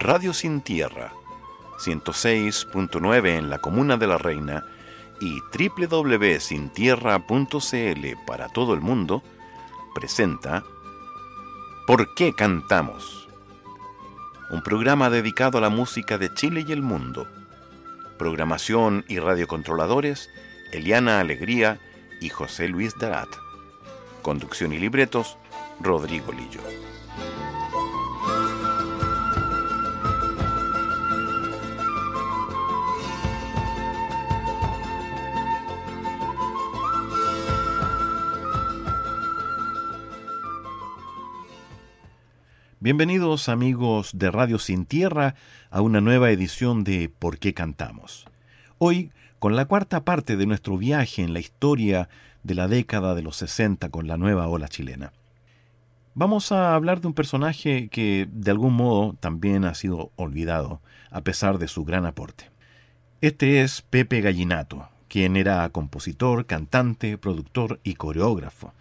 Radio Sin Tierra, 106.9 en la Comuna de la Reina y www.sintierra.cl para todo el mundo, presenta ¿Por qué cantamos? Un programa dedicado a la música de Chile y el mundo. Programación y radiocontroladores, Eliana Alegría y José Luis Darat. Conducción y libretos, Rodrigo Lillo. Bienvenidos amigos de Radio Sin Tierra a una nueva edición de ¿Por qué cantamos? Hoy con la cuarta parte de nuestro viaje en la historia de la década de los 60 con la nueva ola chilena. Vamos a hablar de un personaje que de algún modo también ha sido olvidado, a pesar de su gran aporte. Este es Pepe Gallinato, quien era compositor, cantante, productor y coreógrafo.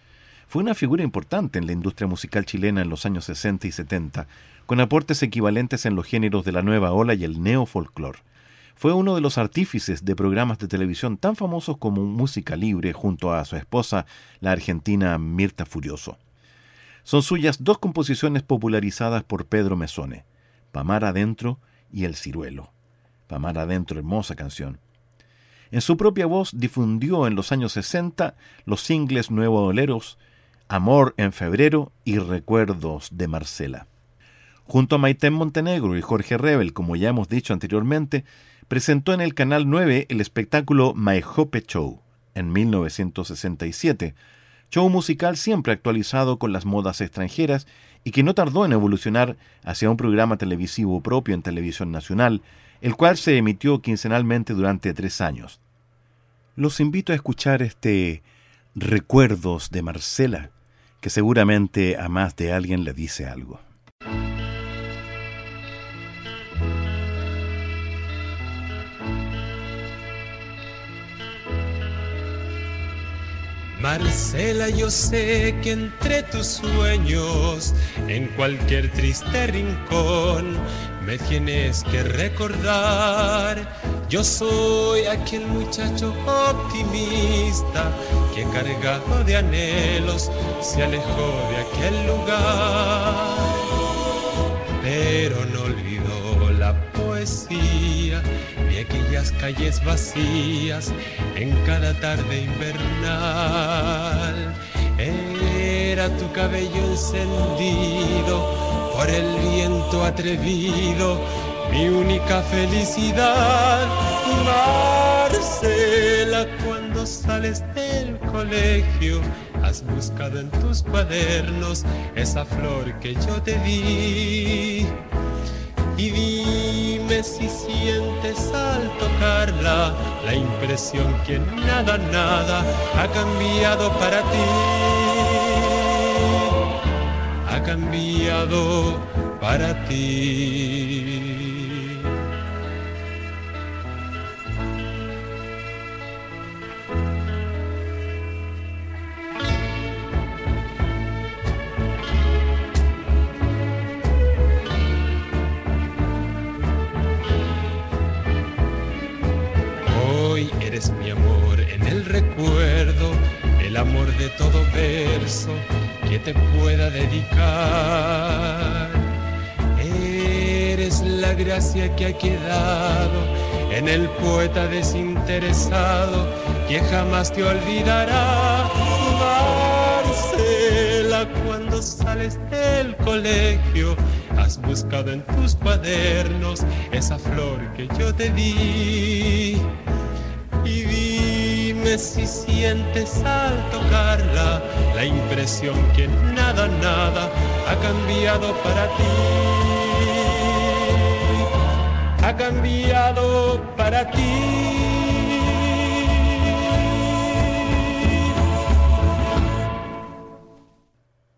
Fue una figura importante en la industria musical chilena en los años 60 y 70, con aportes equivalentes en los géneros de la nueva ola y el neofolclor. Fue uno de los artífices de programas de televisión tan famosos como Música Libre junto a su esposa, la argentina Mirta Furioso. Son suyas dos composiciones popularizadas por Pedro Mesone, Pamar Adentro y El Ciruelo. Pamar Adentro, hermosa canción. En su propia voz difundió en los años 60 los singles Nuevo Oleros, Amor en febrero y Recuerdos de Marcela. Junto a Maiten Montenegro y Jorge Rebel, como ya hemos dicho anteriormente, presentó en el Canal 9 el espectáculo My Hope Show en 1967, show musical siempre actualizado con las modas extranjeras y que no tardó en evolucionar hacia un programa televisivo propio en televisión nacional, el cual se emitió quincenalmente durante tres años. Los invito a escuchar este Recuerdos de Marcela, que seguramente a más de alguien le dice algo. Marcela, yo sé que entre tus sueños, en cualquier triste rincón, me tienes que recordar. Yo soy aquel muchacho optimista que cargado de anhelos se alejó de aquel lugar. Pero no olvidó la poesía de aquellas calles vacías en cada tarde invernal. Era tu cabello encendido por el viento atrevido, mi única felicidad. Marcela, cuando sales del colegio, has buscado en tus cuadernos esa flor que yo te di. Y dime si sientes al tocarla la impresión que nada, nada ha cambiado para ti. Cambiado para ti. mi amor en el recuerdo, amor de todo verso que te pueda dedicar. Eres la gracia que ha quedado en el poeta desinteresado que jamás te olvidará. Marcela, cuando sales del colegio, has buscado en tus cuadernos esa flor que yo te di y dime si sientes al tocarla la impresión que nada, nada ha cambiado para ti. Ha cambiado para ti.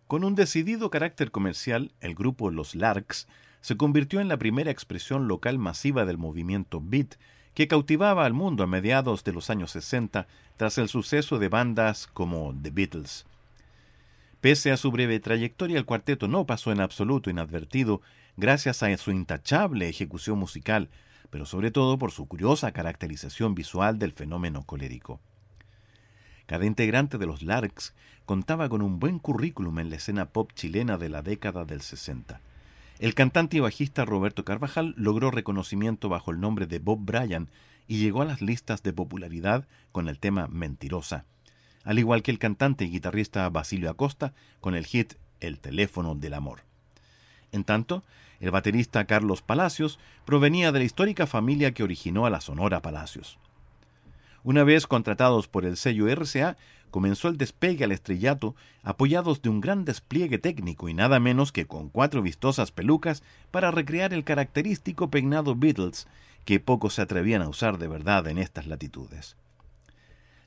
Con un decidido carácter comercial, el grupo Los Larks se convirtió en la primera expresión local masiva del movimiento beat que cautivaba al mundo a mediados de los años 60 tras el suceso de bandas como The Beatles. Pese a su breve trayectoria, el cuarteto no pasó en absoluto inadvertido gracias a su intachable ejecución musical, pero sobre todo por su curiosa caracterización visual del fenómeno colérico. Cada integrante de los Larks contaba con un buen currículum en la escena pop chilena de la década del 60. El cantante y bajista Roberto Carvajal logró reconocimiento bajo el nombre de Bob Bryan y llegó a las listas de popularidad con el tema Mentirosa al igual que el cantante y guitarrista Basilio Acosta con el hit El teléfono del amor. En tanto, el baterista Carlos Palacios provenía de la histórica familia que originó a la Sonora Palacios. Una vez contratados por el sello RCA, comenzó el despegue al estrellato apoyados de un gran despliegue técnico y nada menos que con cuatro vistosas pelucas para recrear el característico peinado Beatles que pocos se atrevían a usar de verdad en estas latitudes.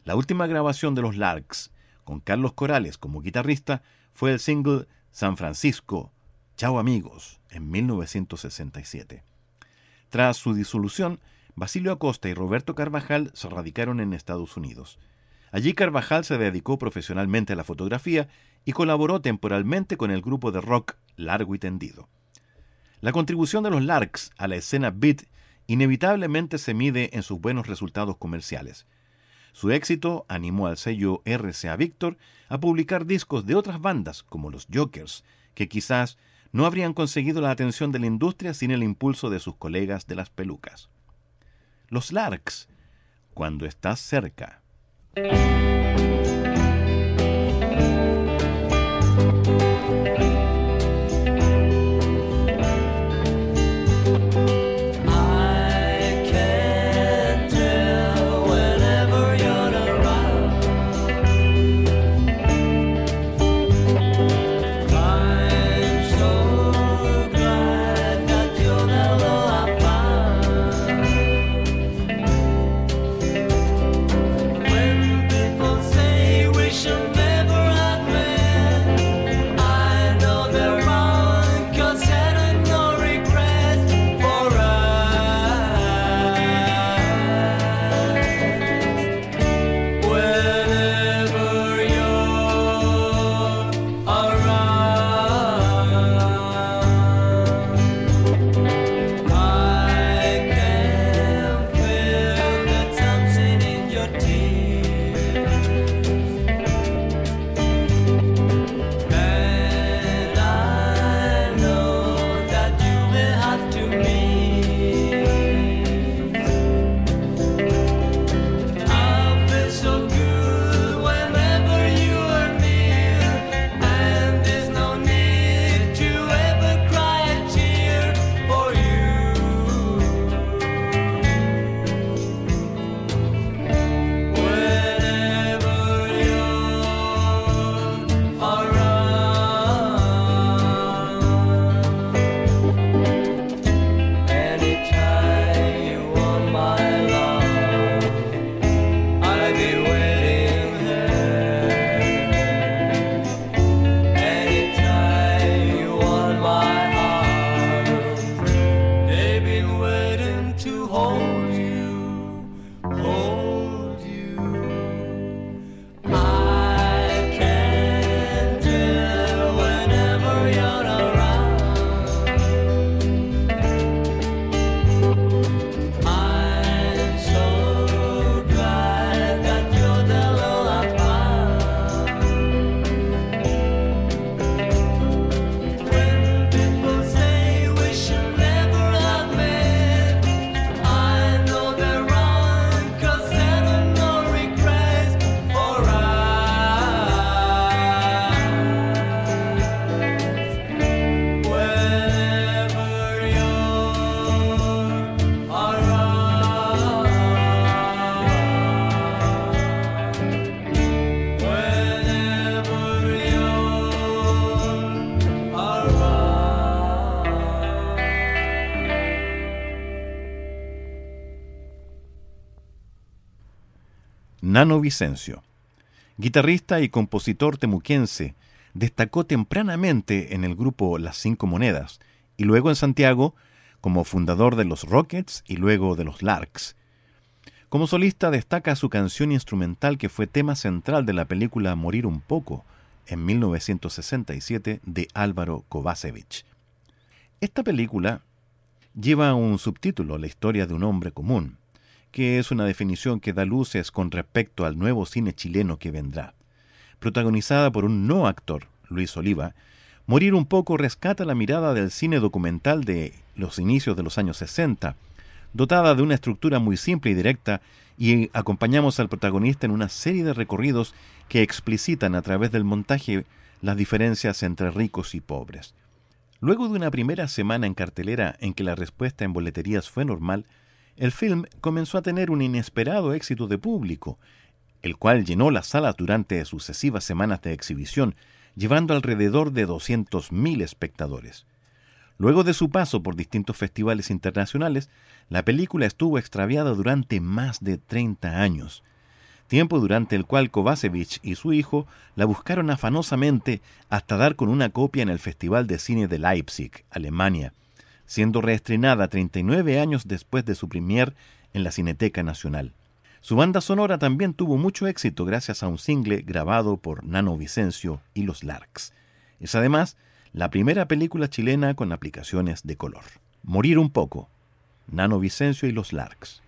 La última grabación de los Larks, con Carlos Corales como guitarrista, fue el single San Francisco, Chao amigos, en 1967. Tras su disolución, Basilio Acosta y Roberto Carvajal se radicaron en Estados Unidos. Allí Carvajal se dedicó profesionalmente a la fotografía y colaboró temporalmente con el grupo de rock Largo y Tendido. La contribución de los Larks a la escena beat inevitablemente se mide en sus buenos resultados comerciales. Su éxito animó al sello RCA Victor a publicar discos de otras bandas, como los Jokers, que quizás no habrían conseguido la atención de la industria sin el impulso de sus colegas de las pelucas. Los Larks, cuando estás cerca. Thank you. Vicencio. Guitarrista y compositor temuquense, destacó tempranamente en el grupo Las Cinco Monedas y luego en Santiago como fundador de los Rockets y luego de los Larks. Como solista destaca su canción instrumental que fue tema central de la película Morir un poco, en 1967 de Álvaro Kovacevic. Esta película lleva un subtítulo, La historia de un hombre común, que es una definición que da luces con respecto al nuevo cine chileno que vendrá. Protagonizada por un no actor, Luis Oliva, Morir un poco rescata la mirada del cine documental de los inicios de los años 60, dotada de una estructura muy simple y directa, y acompañamos al protagonista en una serie de recorridos que explicitan a través del montaje las diferencias entre ricos y pobres. Luego de una primera semana en cartelera en que la respuesta en boleterías fue normal, el film comenzó a tener un inesperado éxito de público, el cual llenó las salas durante sucesivas semanas de exhibición, llevando alrededor de 200.000 espectadores. Luego de su paso por distintos festivales internacionales, la película estuvo extraviada durante más de 30 años, tiempo durante el cual Kovacevic y su hijo la buscaron afanosamente hasta dar con una copia en el Festival de Cine de Leipzig, Alemania, siendo reestrenada 39 años después de su premier en la Cineteca Nacional. Su banda sonora también tuvo mucho éxito gracias a un single grabado por Nano Vicencio y los Larks. Es además la primera película chilena con aplicaciones de color. Morir un poco. Nano Vicencio y los Larks.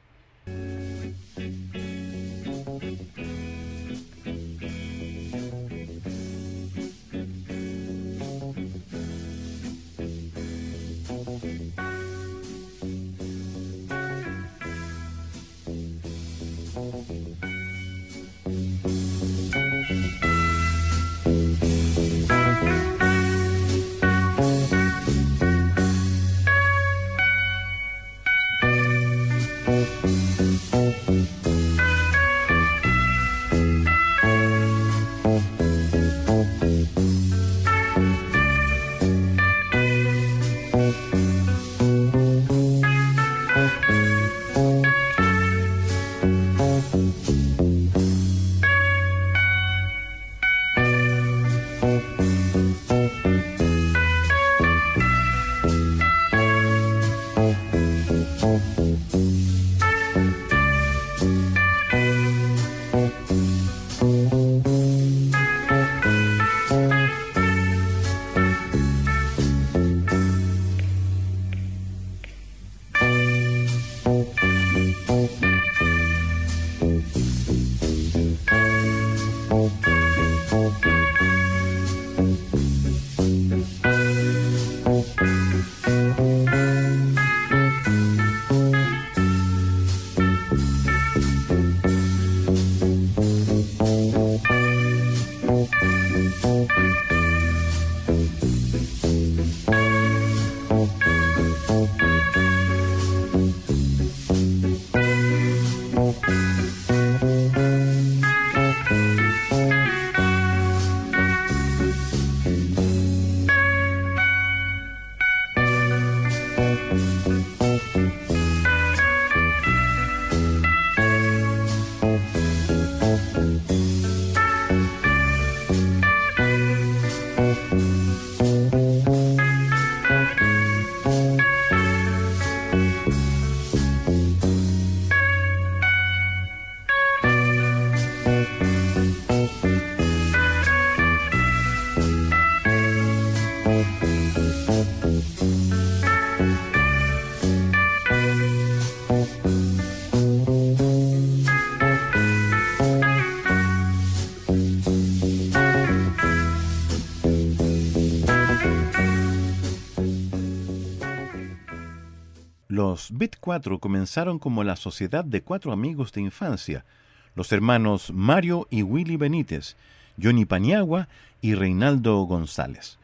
Los Bit 4 comenzaron como la sociedad de cuatro amigos de infancia, los hermanos Mario y Willy Benítez, Johnny Paniagua y Reinaldo González.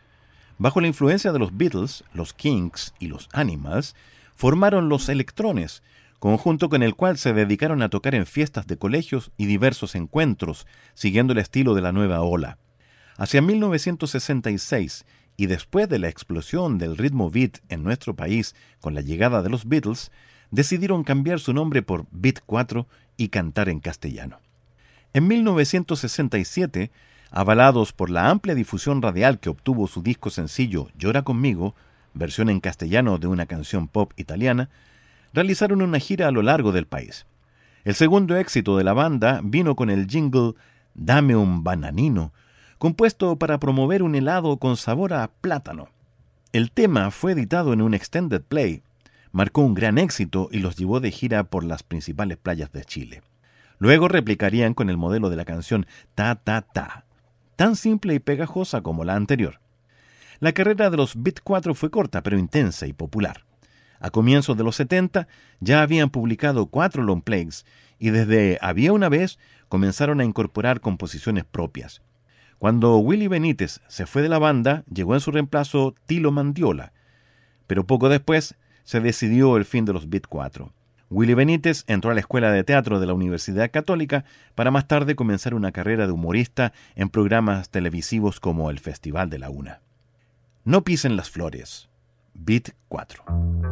Bajo la influencia de los Beatles, los Kings y los Animals, formaron los Electrones, conjunto con el cual se dedicaron a tocar en fiestas de colegios y diversos encuentros, siguiendo el estilo de la nueva ola. Hacia 1966 y después de la explosión del ritmo beat en nuestro país con la llegada de los Beatles, decidieron cambiar su nombre por Beat 4 y cantar en castellano. En 1967, avalados por la amplia difusión radial que obtuvo su disco sencillo Llora conmigo, versión en castellano de una canción pop italiana, realizaron una gira a lo largo del país. El segundo éxito de la banda vino con el jingle Dame un bananino, compuesto para promover un helado con sabor a plátano. El tema fue editado en un extended play, marcó un gran éxito y los llevó de gira por las principales playas de Chile. Luego replicarían con el modelo de la canción Ta Ta Ta, tan simple y pegajosa como la anterior. La carrera de los Beat 4 fue corta pero intensa y popular. A comienzos de los 70 ya habían publicado cuatro long plays y desde Había una vez comenzaron a incorporar composiciones propias. Cuando Willy Benítez se fue de la banda, llegó en su reemplazo Tilo Mandiola, pero poco después se decidió el fin de los Beat 4. Willy Benítez entró a la Escuela de Teatro de la Universidad Católica para más tarde comenzar una carrera de humorista en programas televisivos como el Festival de la Una. No pisen las flores. Beat 4.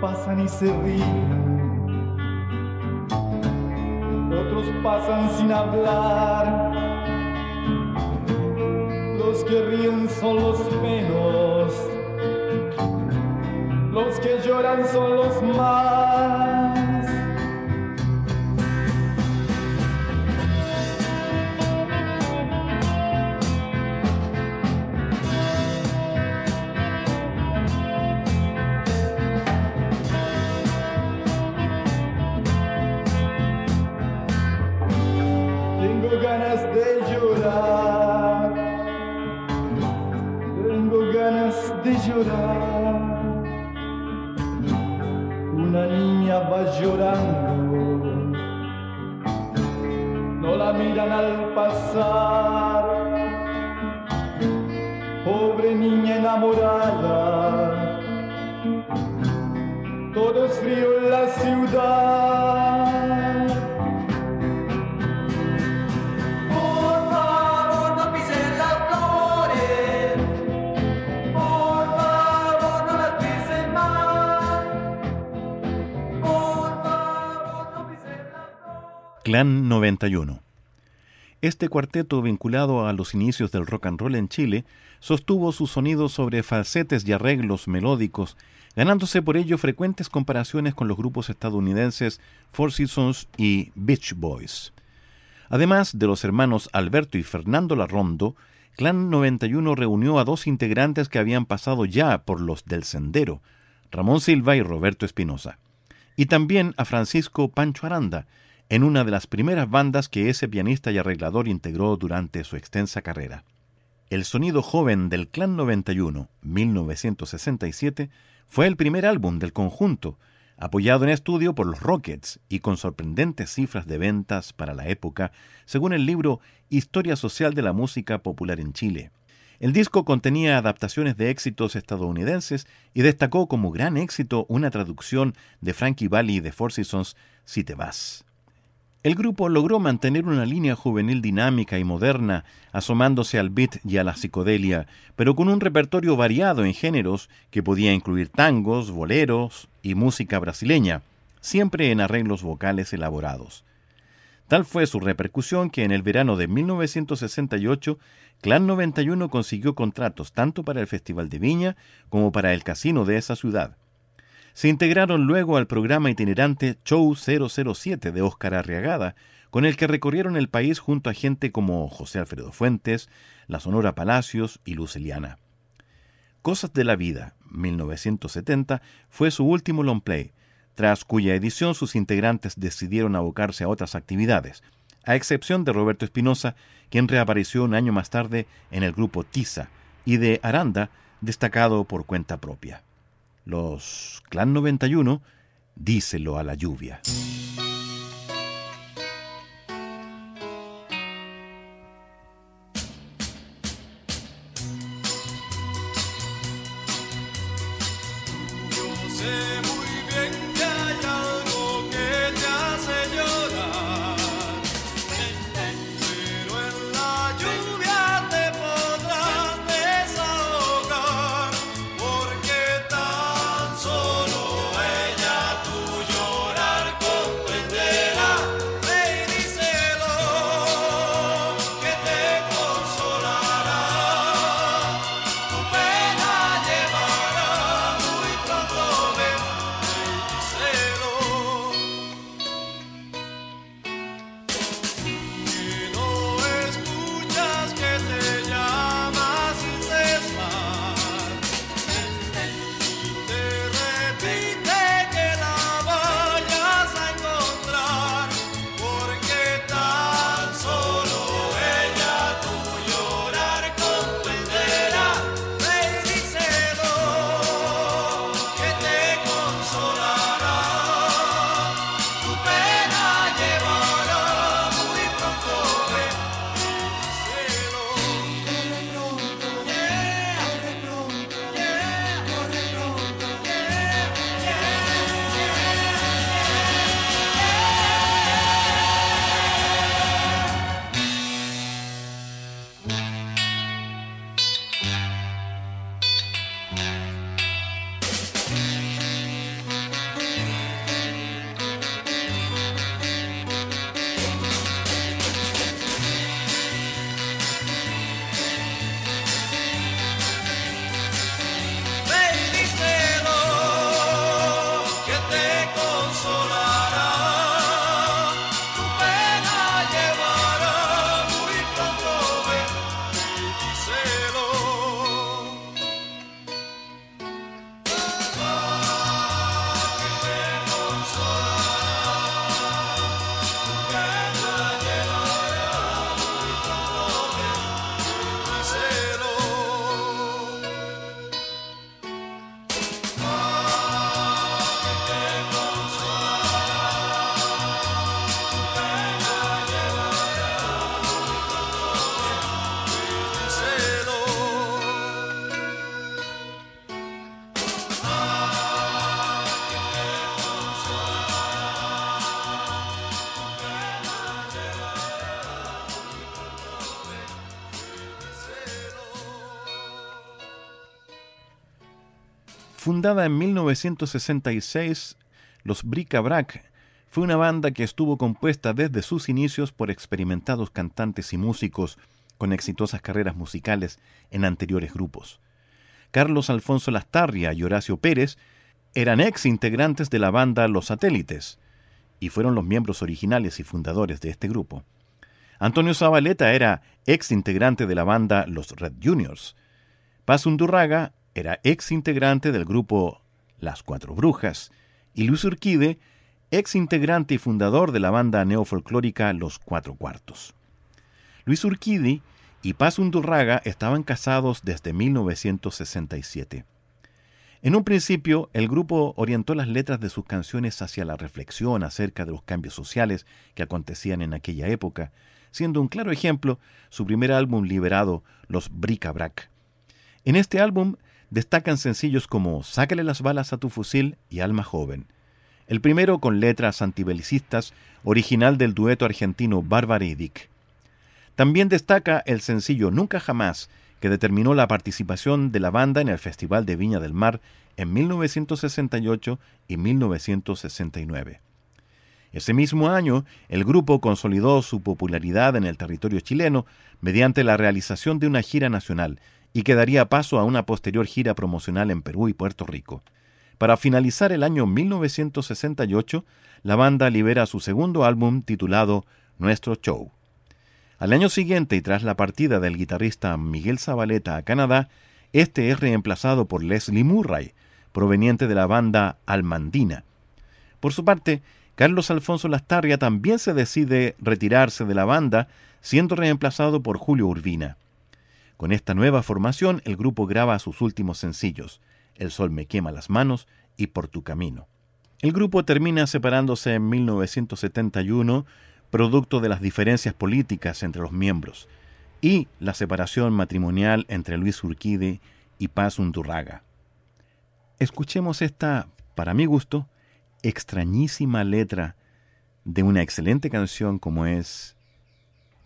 pasan y se ríen, otros pasan sin hablar. Los que ríen son los menos, los que lloran son los más. Este cuarteto, vinculado a los inicios del rock and roll en Chile, sostuvo su sonido sobre falsetes y arreglos melódicos, ganándose por ello frecuentes comparaciones con los grupos estadounidenses Four Seasons y Beach Boys. Además de los hermanos Alberto y Fernando Larrondo, Clan 91 reunió a dos integrantes que habían pasado ya por los del Sendero, Ramón Silva y Roberto Espinosa, y también a Francisco Pancho Aranda, en una de las primeras bandas que ese pianista y arreglador integró durante su extensa carrera. El sonido joven del Clan 91, 1967, fue el primer álbum del conjunto, apoyado en estudio por los Rockets y con sorprendentes cifras de ventas para la época, según el libro Historia Social de la Música Popular en Chile. El disco contenía adaptaciones de éxitos estadounidenses y destacó como gran éxito una traducción de Frankie Valli de Four Seasons, Si te vas. El grupo logró mantener una línea juvenil dinámica y moderna, asomándose al beat y a la psicodelia, pero con un repertorio variado en géneros que podía incluir tangos, boleros y música brasileña, siempre en arreglos vocales elaborados. Tal fue su repercusión que en el verano de 1968 Clan 91 consiguió contratos tanto para el Festival de Viña como para el casino de esa ciudad. Se integraron luego al programa itinerante Show 007 de Óscar Arriagada, con el que recorrieron el país junto a gente como José Alfredo Fuentes, la Sonora Palacios y Luceliana. Cosas de la Vida, 1970, fue su último long play, tras cuya edición sus integrantes decidieron abocarse a otras actividades, a excepción de Roberto Espinosa, quien reapareció un año más tarde en el grupo Tiza, y de Aranda, destacado por cuenta propia. Los Clan 91, díselo a la lluvia. Fundada en 1966, los Bric-a-Brac fue una banda que estuvo compuesta desde sus inicios por experimentados cantantes y músicos con exitosas carreras musicales en anteriores grupos. Carlos Alfonso Lastarria y Horacio Pérez eran ex integrantes de la banda Los Satélites y fueron los miembros originales y fundadores de este grupo. Antonio Zabaleta era ex integrante de la banda Los Red Juniors. Paz Undurraga era ex integrante del grupo Las Cuatro Brujas, y Luis Urquide, ex integrante y fundador de la banda neofolclórica Los Cuatro Cuartos. Luis Urquidi y Paz Undurraga estaban casados desde 1967. En un principio, el grupo orientó las letras de sus canciones hacia la reflexión acerca de los cambios sociales que acontecían en aquella época, siendo un claro ejemplo su primer álbum liberado, Los Bric-a-Brac. En este álbum destacan sencillos como Sácale las balas a tu fusil y Alma joven. El primero con letras antibelicistas, original del dueto argentino Bárbara y Dick. También destaca el sencillo Nunca jamás, que determinó la participación de la banda en el Festival de Viña del Mar en 1968 y 1969. Ese mismo año, el grupo consolidó su popularidad en el territorio chileno mediante la realización de una gira nacional y que daría paso a una posterior gira promocional en Perú y Puerto Rico. Para finalizar el año 1968, la banda libera su segundo álbum titulado Nuestro Show. Al año siguiente y tras la partida del guitarrista Miguel Zabaleta a Canadá, este es reemplazado por Leslie Murray, proveniente de la banda Almandina. Por su parte, Carlos Alfonso Lastarria también se decide retirarse de la banda, siendo reemplazado por Julio Urbina. Con esta nueva formación, el grupo graba sus últimos sencillos, El sol me quema las manos y Por tu camino. El grupo termina separándose en 1971, producto de las diferencias políticas entre los miembros, y la separación matrimonial entre Luis Urquide y Paz Undurraga. Escuchemos esta, para mi gusto, extrañísima letra de una excelente canción como es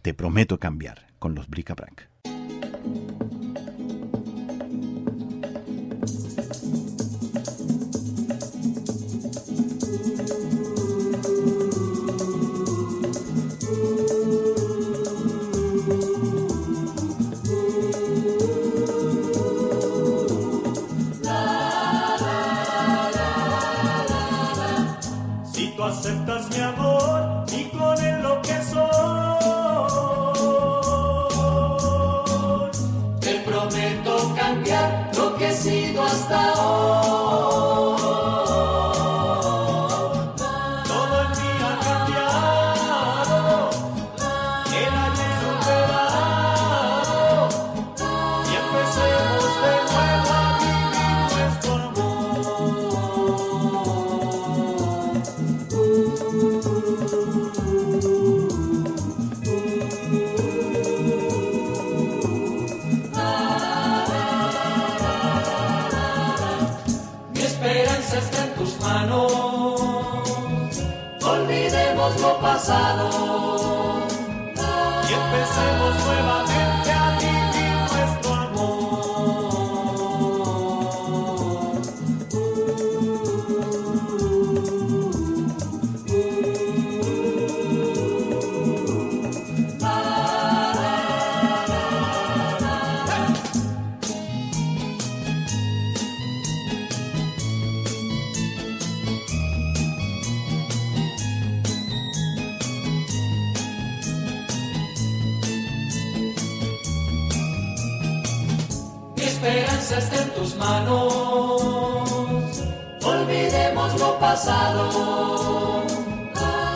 Te prometo cambiar con los Brica Thank you. Esperanza está en tus manos. Olvidemos lo pasado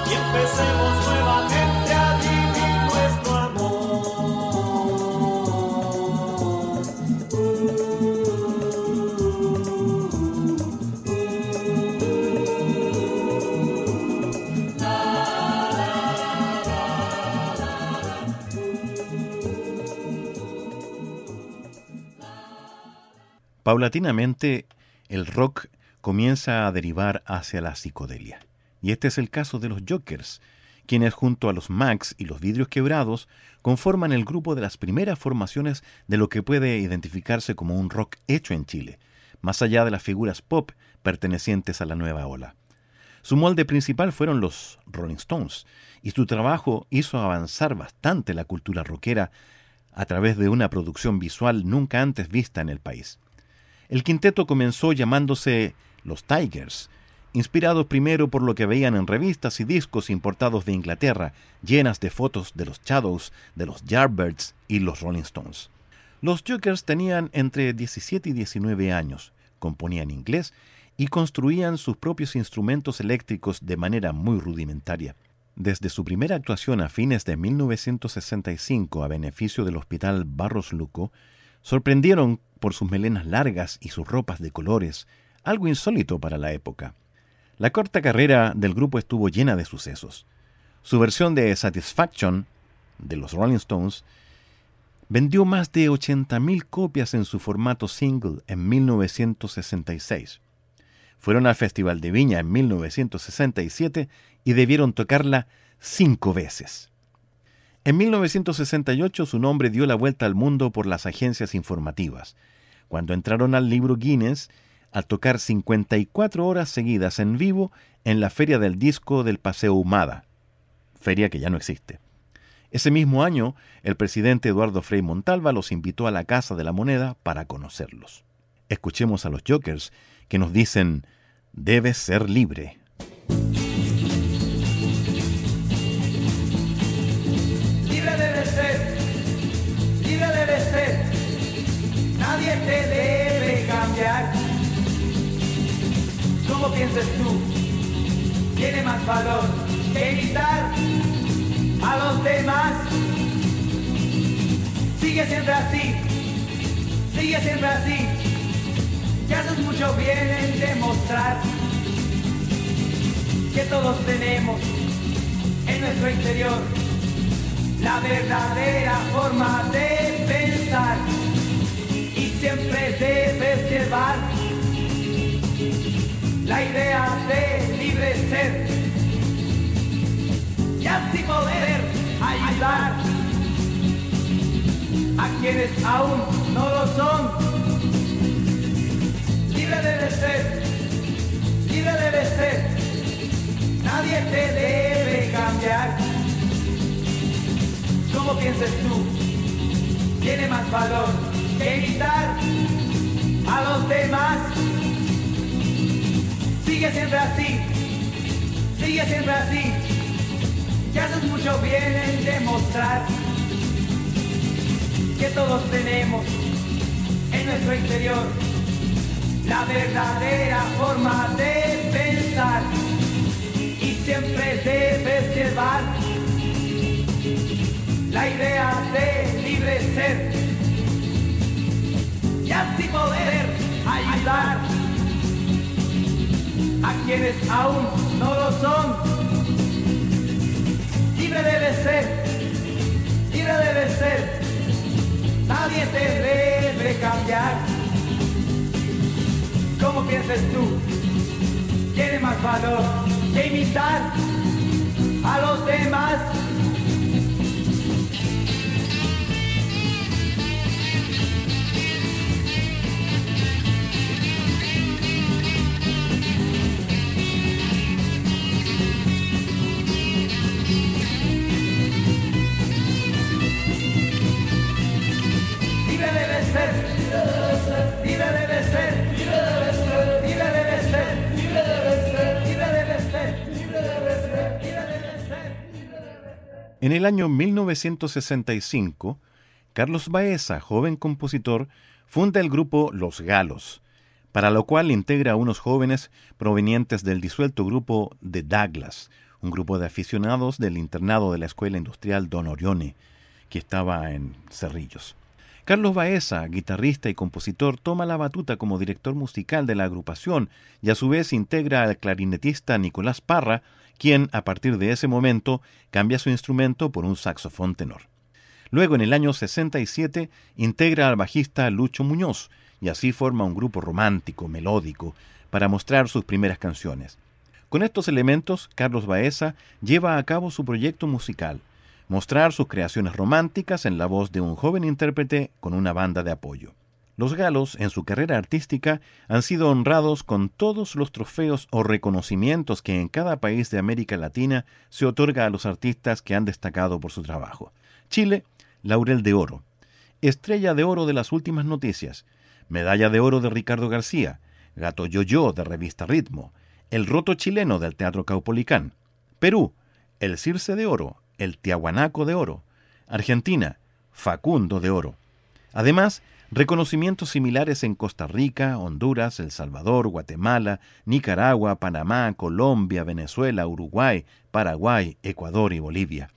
y empecemos nuevamente Paulatinamente, el rock comienza a derivar hacia la psicodelia. Y este es el caso de los Jokers, quienes junto a los Max y los Vidrios Quebrados conforman el grupo de las primeras formaciones de lo que puede identificarse como un rock hecho en Chile, más allá de las figuras pop pertenecientes a la nueva ola. Su molde principal fueron los Rolling Stones, y su trabajo hizo avanzar bastante la cultura rockera a través de una producción visual nunca antes vista en el país. El quinteto comenzó llamándose los Tigers, inspirados primero por lo que veían en revistas y discos importados de Inglaterra, llenas de fotos de los Shadows, de los Yardbirds y los Rolling Stones. Los Jokers tenían entre 17 y 19 años, componían inglés y construían sus propios instrumentos eléctricos de manera muy rudimentaria. Desde su primera actuación a fines de 1965 a beneficio del Hospital Barros Luco, sorprendieron por sus melenas largas y sus ropas de colores, algo insólito para la época. La corta carrera del grupo estuvo llena de sucesos. Su versión de Satisfaction, de los Rolling Stones, vendió más de 80.000 copias en su formato single en 1966. Fueron al Festival de Viña en 1967 y debieron tocarla cinco veces. En 1968 su nombre dio la vuelta al mundo por las agencias informativas, cuando entraron al libro Guinness al tocar 54 horas seguidas en vivo en la Feria del Disco del Paseo Humada, feria que ya no existe. Ese mismo año, el presidente Eduardo Frei Montalva los invitó a la Casa de la Moneda para conocerlos. Escuchemos a los Jokers que nos dicen, debes ser libre. ¿Cómo piensas tú? Tiene más valor que imitar a los demás. Sigue siempre así, sigue siempre así. Ya haces mucho bien en demostrar que todos tenemos en nuestro interior la verdadera forma de pensar y siempre debes llevar la idea de libre ser y así poder ayudar a quienes aún no lo son. Libre debe ser, libre debe ser, nadie te debe cambiar. ¿Cómo piensas tú? Tiene más valor que imitar Sigue siempre así, sigue siempre así. Que haces mucho bien en demostrar que todos tenemos en nuestro interior la verdadera forma de pensar y siempre debes llevar la idea de libre ser y así poder ayudar a quienes aún no lo son. Libre debe ser, libre debe ser, nadie te debe cambiar. ¿Cómo piensas tú? Tiene más valor que imitar a los demás. En el año 1965, Carlos Baeza, joven compositor, funda el grupo Los Galos, para lo cual integra a unos jóvenes provenientes del disuelto grupo de Douglas, un grupo de aficionados del internado de la Escuela Industrial Don Orione, que estaba en Cerrillos. Carlos Baeza, guitarrista y compositor, toma la batuta como director musical de la agrupación y a su vez integra al clarinetista Nicolás Parra, quien a partir de ese momento cambia su instrumento por un saxofón tenor. Luego, en el año 67, integra al bajista Lucho Muñoz y así forma un grupo romántico, melódico, para mostrar sus primeras canciones. Con estos elementos, Carlos Baeza lleva a cabo su proyecto musical, mostrar sus creaciones románticas en la voz de un joven intérprete con una banda de apoyo. Los galos, en su carrera artística, han sido honrados con todos los trofeos o reconocimientos que en cada país de América Latina se otorga a los artistas que han destacado por su trabajo. Chile, Laurel de Oro. Estrella de Oro de las últimas noticias. Medalla de Oro de Ricardo García. Gato Yoyo de Revista Ritmo. El Roto Chileno del Teatro Caupolicán. Perú, el Circe de Oro, el Tiahuanaco de Oro. Argentina, Facundo de Oro. Además, reconocimientos similares en Costa Rica, Honduras, El Salvador, Guatemala, Nicaragua, Panamá, Colombia, Venezuela, Uruguay, Paraguay, Ecuador y Bolivia.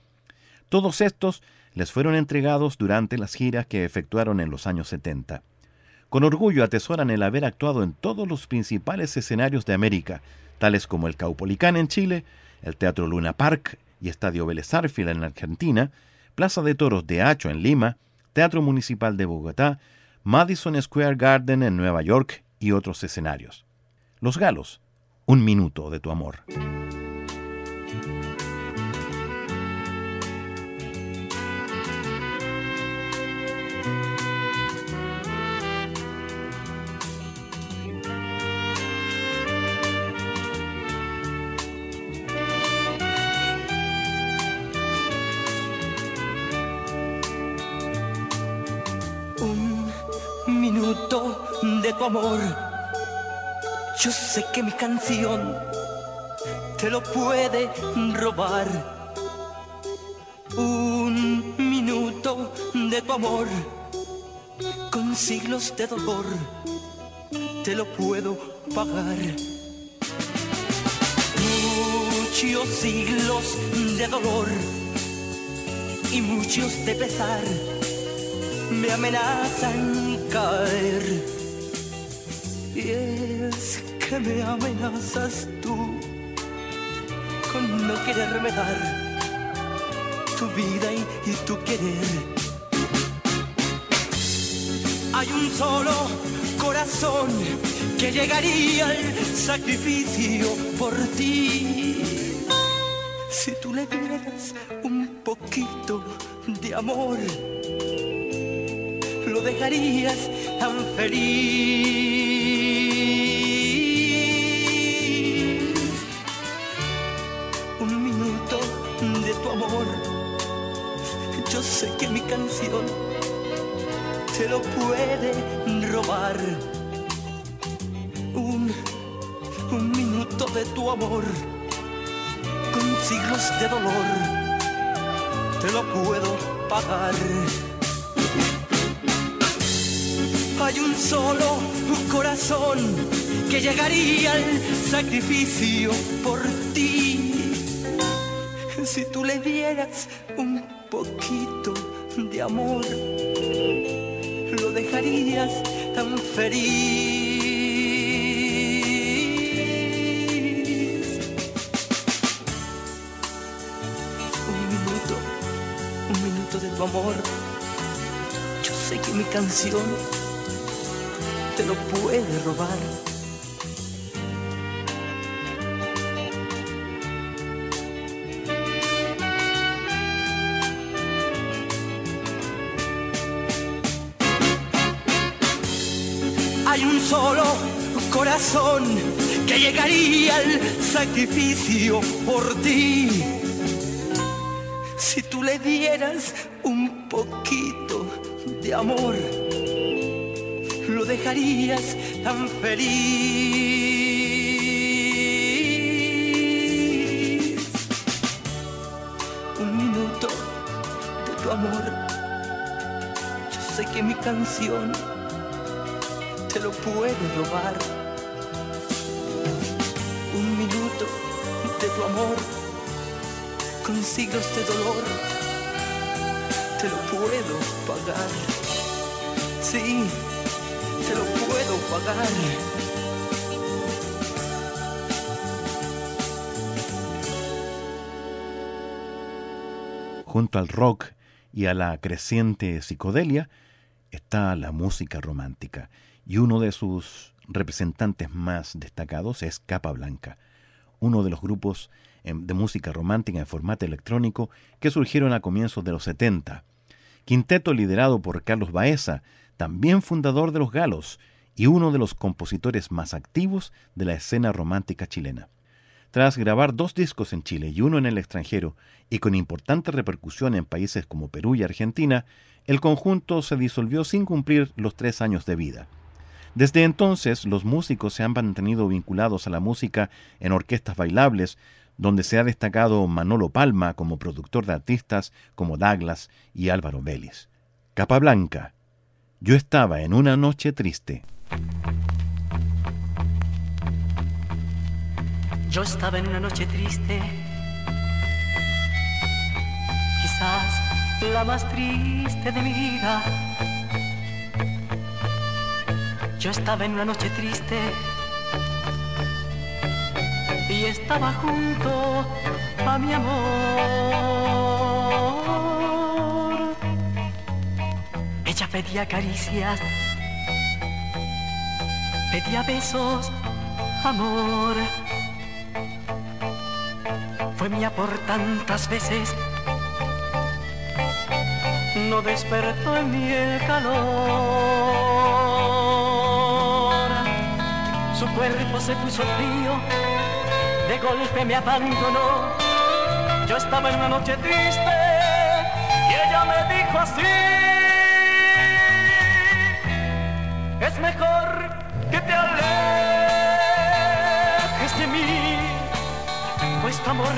Todos estos les fueron entregados durante las giras que efectuaron en los años 70. Con orgullo atesoran el haber actuado en todos los principales escenarios de América, tales como el Caupolicán en Chile, el Teatro Luna Park y Estadio Vélez en Argentina, Plaza de Toros de Hacho en Lima, Teatro Municipal de Bogotá, Madison Square Garden en Nueva York y otros escenarios. Los Galos, un minuto de tu amor. De tu amor. Yo sé que mi canción te lo puede robar. Un minuto de tu amor con siglos de dolor te lo puedo pagar. Muchos siglos de dolor y muchos de pesar me amenazan caer. Y es que me amenazas tú con no quererme dar tu vida y, y tu querer. Hay un solo corazón que llegaría al sacrificio por ti. Si tú le dieras un poquito de amor, lo dejarías tan feliz. Un minuto de tu amor, yo sé que mi canción te lo puede robar. Un, un minuto de tu amor, con siglos de dolor, te lo puedo pagar. Hay un solo corazón que llegaría al sacrificio por ti. Si tú le dieras un poquito de amor, lo dejarías tan feliz. Un minuto, un minuto de tu amor. Yo sé que mi canción te lo puede robar. Hay un solo corazón que llegaría al sacrificio por ti. Si tú le dieras un poquito de amor, lo dejarías tan feliz. Un minuto de tu amor, yo sé que mi canción te lo puede robar. Un minuto de tu amor, con siglos de dolor, te lo puedo pagar. Sí, Junto al rock y a la creciente psicodelia está la música romántica y uno de sus representantes más destacados es Capa Blanca, uno de los grupos em, de música romántica en formato electrónico que surgieron a comienzos de los 70. Quinteto liderado por Carlos Baeza, también fundador de Los Galos y uno de los compositores más activos de la escena romántica chilena. Tras grabar dos discos en Chile y uno en el extranjero, y con importante repercusión en países como Perú y Argentina, el conjunto se disolvió sin cumplir los tres años de vida. Desde entonces, los músicos se han mantenido vinculados a la música en orquestas bailables, donde se ha destacado Manolo Palma como productor de artistas como Douglas y Álvaro Vélez. Capa Blanca. Yo estaba en una noche triste. Yo estaba en una noche triste, quizás la más triste de mi vida. Yo estaba en una noche triste y estaba junto a mi amor. Ella pedía caricias, pedía besos, amor. Fue mía por tantas veces, no despertó en mí el calor. Su cuerpo se puso frío, de golpe me abandonó. Yo estaba en una noche triste y ella me dijo así.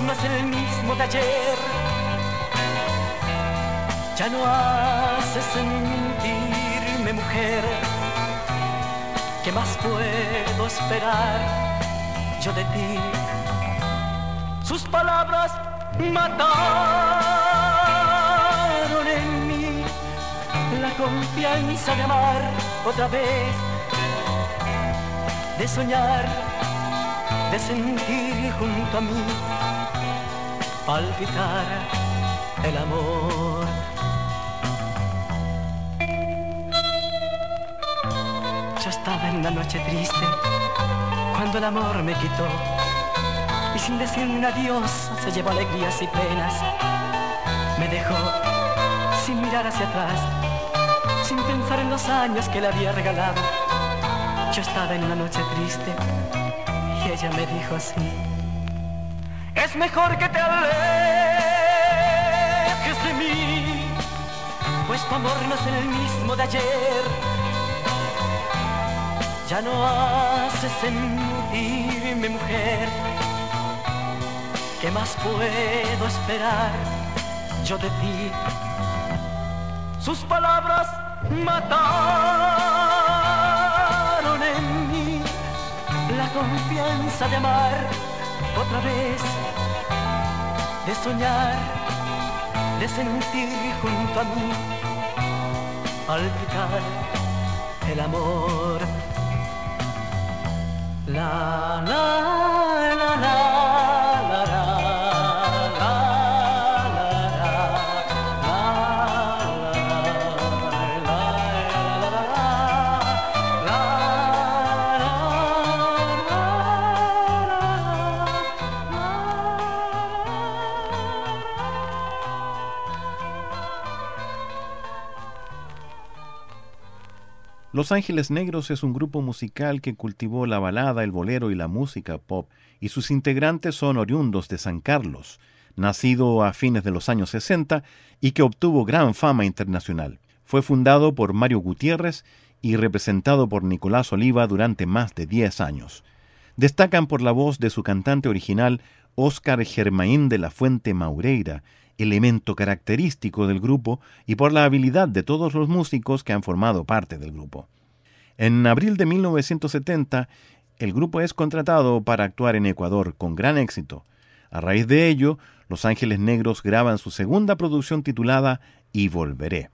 No es el mismo ayer. Ya no hace sentirme mujer. ¿Qué más puedo esperar yo de ti? Sus palabras mataron en mí la confianza de amar otra vez, de soñar, de sentir junto a mí palpitar el amor. Yo estaba en una noche triste cuando el amor me quitó y sin decirme un adiós se llevó alegrías y penas. Me dejó sin mirar hacia atrás, sin pensar en los años que le había regalado. Yo estaba en una noche triste y ella me dijo así. Es mejor que te alejes de mí, pues tu amor no es el mismo de ayer. Ya no hace sentirme mujer ¿Qué más puedo esperar yo de ti? Sus palabras mataron en mí la confianza de amar otra vez, de soñar, de sentir junto a mí palpitar el amor. La la Los Ángeles Negros es un grupo musical que cultivó la balada, el bolero y la música pop, y sus integrantes son oriundos de San Carlos, nacido a fines de los años 60 y que obtuvo gran fama internacional. Fue fundado por Mario Gutiérrez y representado por Nicolás Oliva durante más de 10 años. Destacan por la voz de su cantante original, Óscar Germain de la Fuente Maureira, elemento característico del grupo y por la habilidad de todos los músicos que han formado parte del grupo. En abril de 1970, el grupo es contratado para actuar en Ecuador con gran éxito. A raíz de ello, Los Ángeles Negros graban su segunda producción titulada Y Volveré.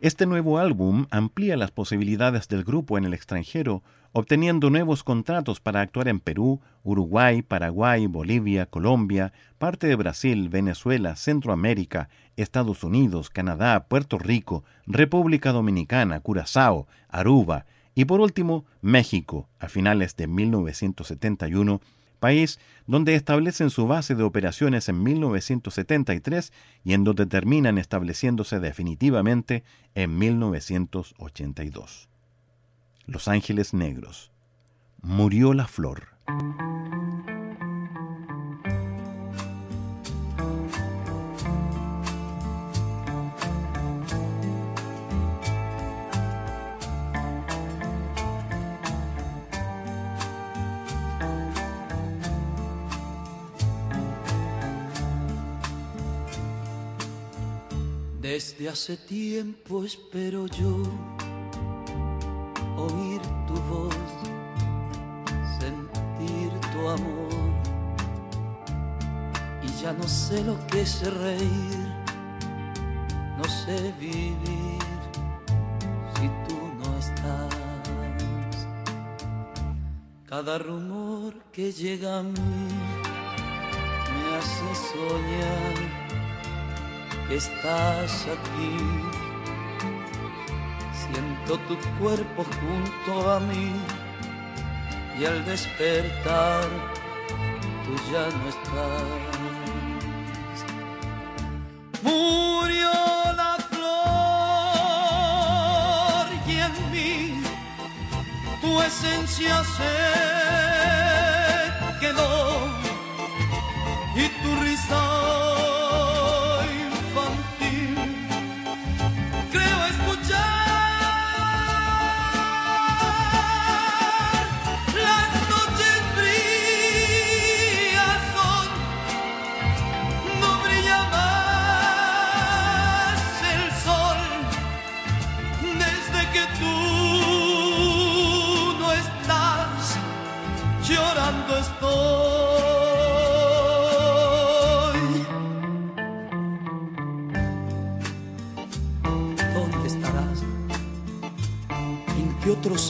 Este nuevo álbum amplía las posibilidades del grupo en el extranjero, obteniendo nuevos contratos para actuar en Perú, Uruguay, Paraguay, Bolivia, Colombia, parte de Brasil, Venezuela, Centroamérica, Estados Unidos, Canadá, Puerto Rico, República Dominicana, Curazao, Aruba y por último México a finales de 1971 país donde establecen su base de operaciones en 1973 y en donde terminan estableciéndose definitivamente en 1982. Los Ángeles Negros. Murió la flor. Desde hace tiempo espero yo no sé lo que es reír, no sé vivir si tú no estás. Cada rumor que llega a mí me hace soñar estás aquí. Siento tu cuerpo junto a mí y al despertar tú ya no estás. Tu esencia se quedó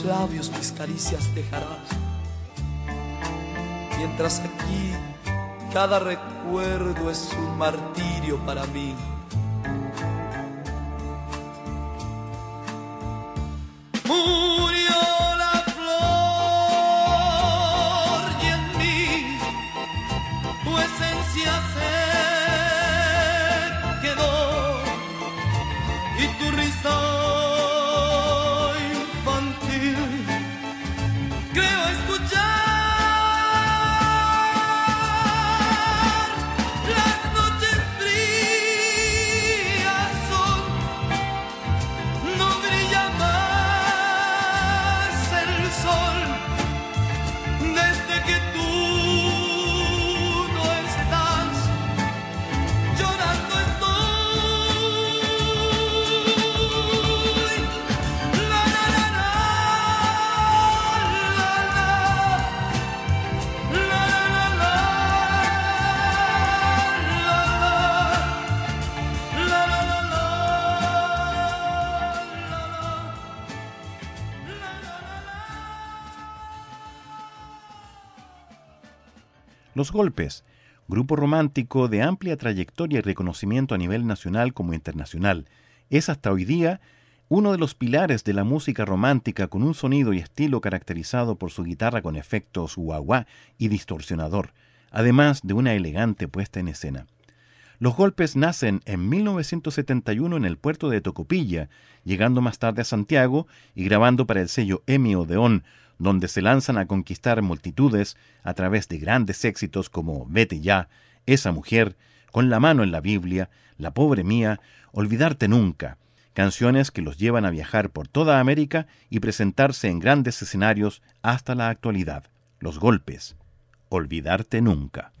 labios mis caricias dejarás. Mientras aquí cada recuerdo es un martirio para mí. Golpes, grupo romántico de amplia trayectoria y reconocimiento a nivel nacional como internacional, es hasta hoy día uno de los pilares de la música romántica con un sonido y estilo caracterizado por su guitarra con efectos guagua y distorsionador, además de una elegante puesta en escena. Los golpes nacen en 1971 en el puerto de Tocopilla, llegando más tarde a Santiago y grabando para el sello Emi Odeón, donde se lanzan a conquistar multitudes a través de grandes éxitos como Vete ya, Esa mujer, Con la mano en la Biblia, La pobre mía, Olvidarte nunca, canciones que los llevan a viajar por toda América y presentarse en grandes escenarios hasta la actualidad. Los golpes, Olvidarte nunca.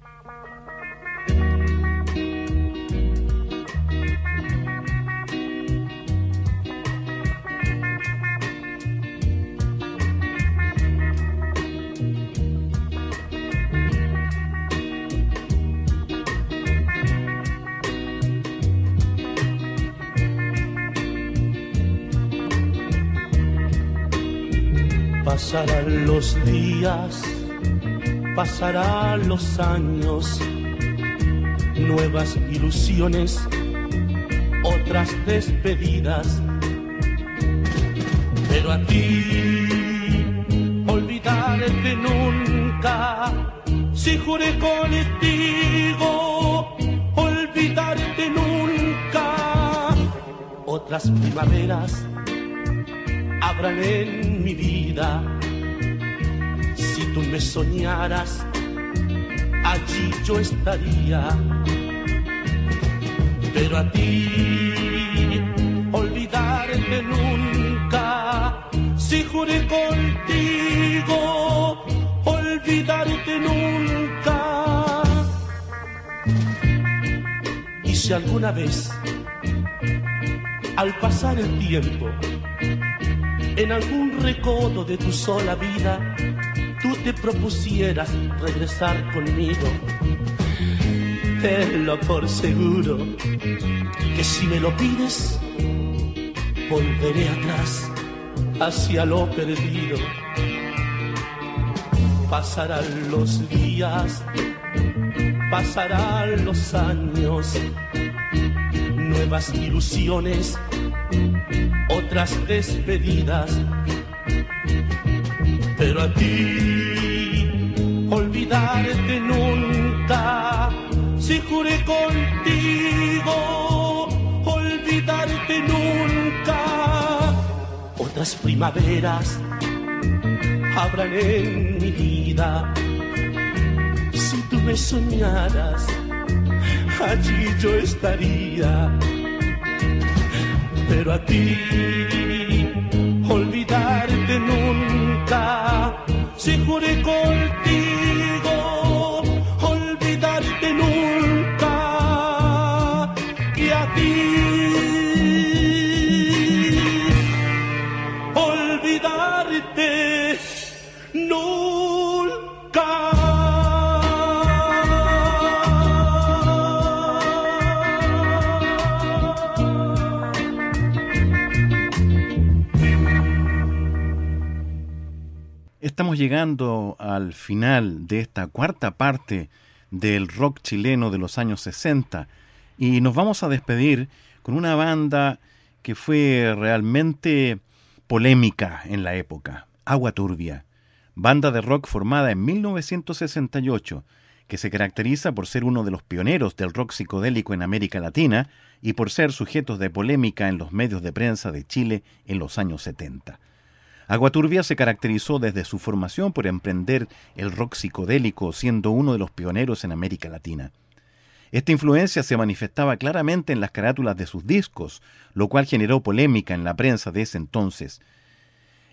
Pasarán los días, pasarán los años, nuevas ilusiones, otras despedidas. Pero a ti, olvidarte nunca, si juré contigo, olvidarte nunca. Otras primaveras habrán en mi vida. Si tú me soñaras, allí yo estaría. Pero a ti, olvidarte nunca. Si juré contigo, olvidarte nunca. Y si alguna vez, al pasar el tiempo, en algún recodo de tu sola vida, tú te propusieras regresar conmigo. Tenlo por seguro que si me lo pides, volveré atrás hacia lo perdido. Pasarán los días, pasarán los años, nuevas ilusiones despedidas. Pero a ti, olvidarte nunca, si juré contigo, olvidarte nunca. Otras primaveras habrán en mi vida. Si tú me soñaras, allí yo estaría pero a ti olvidarte nunca. Si juré contigo, estamos llegando al final de esta cuarta parte del rock chileno de los años 60 y nos vamos a despedir con una banda que fue realmente polémica en la época, Agua Turbia, banda de rock formada en 1968 que se caracteriza por ser uno de los pioneros del rock psicodélico en América Latina y por ser sujetos de polémica en los medios de prensa de Chile en los años 70. Aguaturbia se caracterizó desde su formación por emprender el rock psicodélico, siendo uno de los pioneros en América Latina. Esta influencia se manifestaba claramente en las carátulas de sus discos, lo cual generó polémica en la prensa de ese entonces.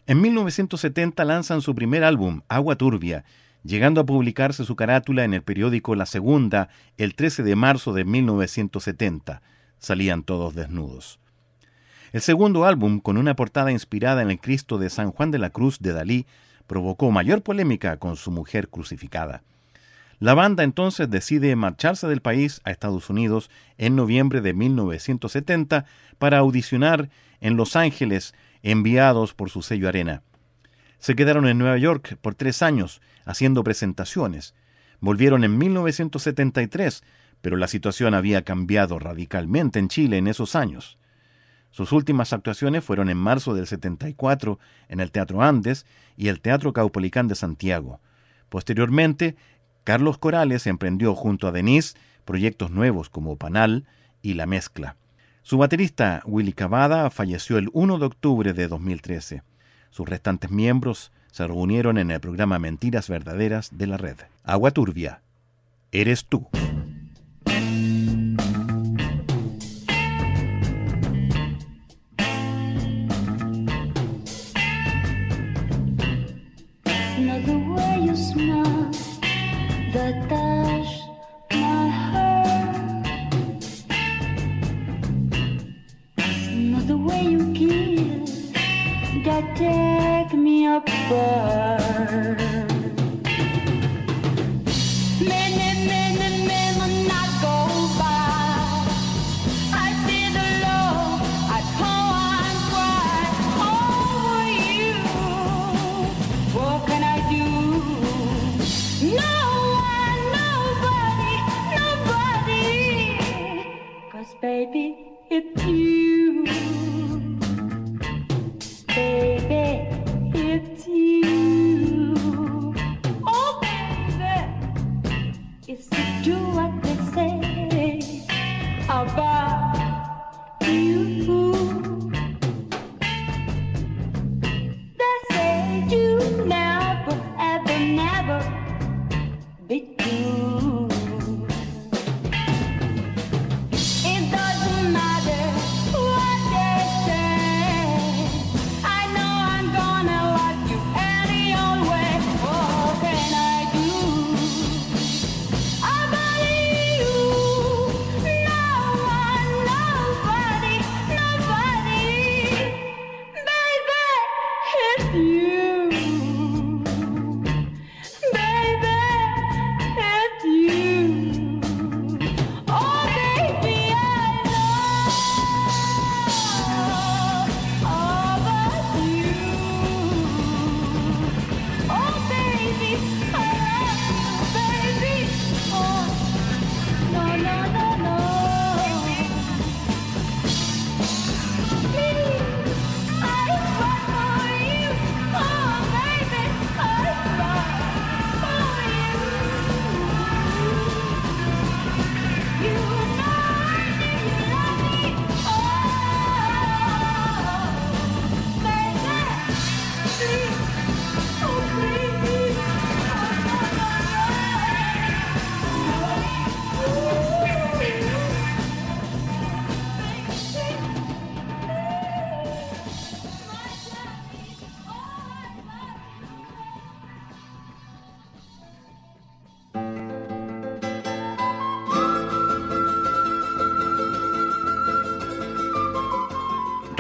En 1970 lanzan su primer álbum, Agua Turbia, llegando a publicarse su carátula en el periódico La Segunda el 13 de marzo de 1970. Salían todos desnudos. El segundo álbum, con una portada inspirada en el Cristo de San Juan de la Cruz de Dalí, provocó mayor polémica con su mujer crucificada. La banda entonces decide marcharse del país a Estados Unidos en noviembre de 1970 para audicionar en Los Ángeles, enviados por su sello Arena. Se quedaron en Nueva York por tres años haciendo presentaciones. Volvieron en 1973, pero la situación había cambiado radicalmente en Chile en esos años. Sus últimas actuaciones fueron en marzo del 74 en el Teatro Andes y el Teatro Caupolicán de Santiago. Posteriormente, Carlos Corales emprendió junto a Denise proyectos nuevos como Panal y La Mezcla. Su baterista Willy Cavada falleció el 1 de octubre de 2013. Sus restantes miembros se reunieron en el programa Mentiras Verdaderas de la red. Agua Turbia, eres tú.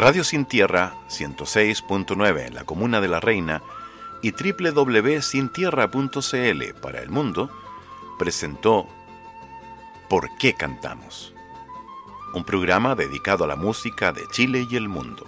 Radio Sin Tierra 106.9 en la Comuna de la Reina y www.sintierra.cl para el mundo presentó ¿Por qué cantamos? Un programa dedicado a la música de Chile y el mundo.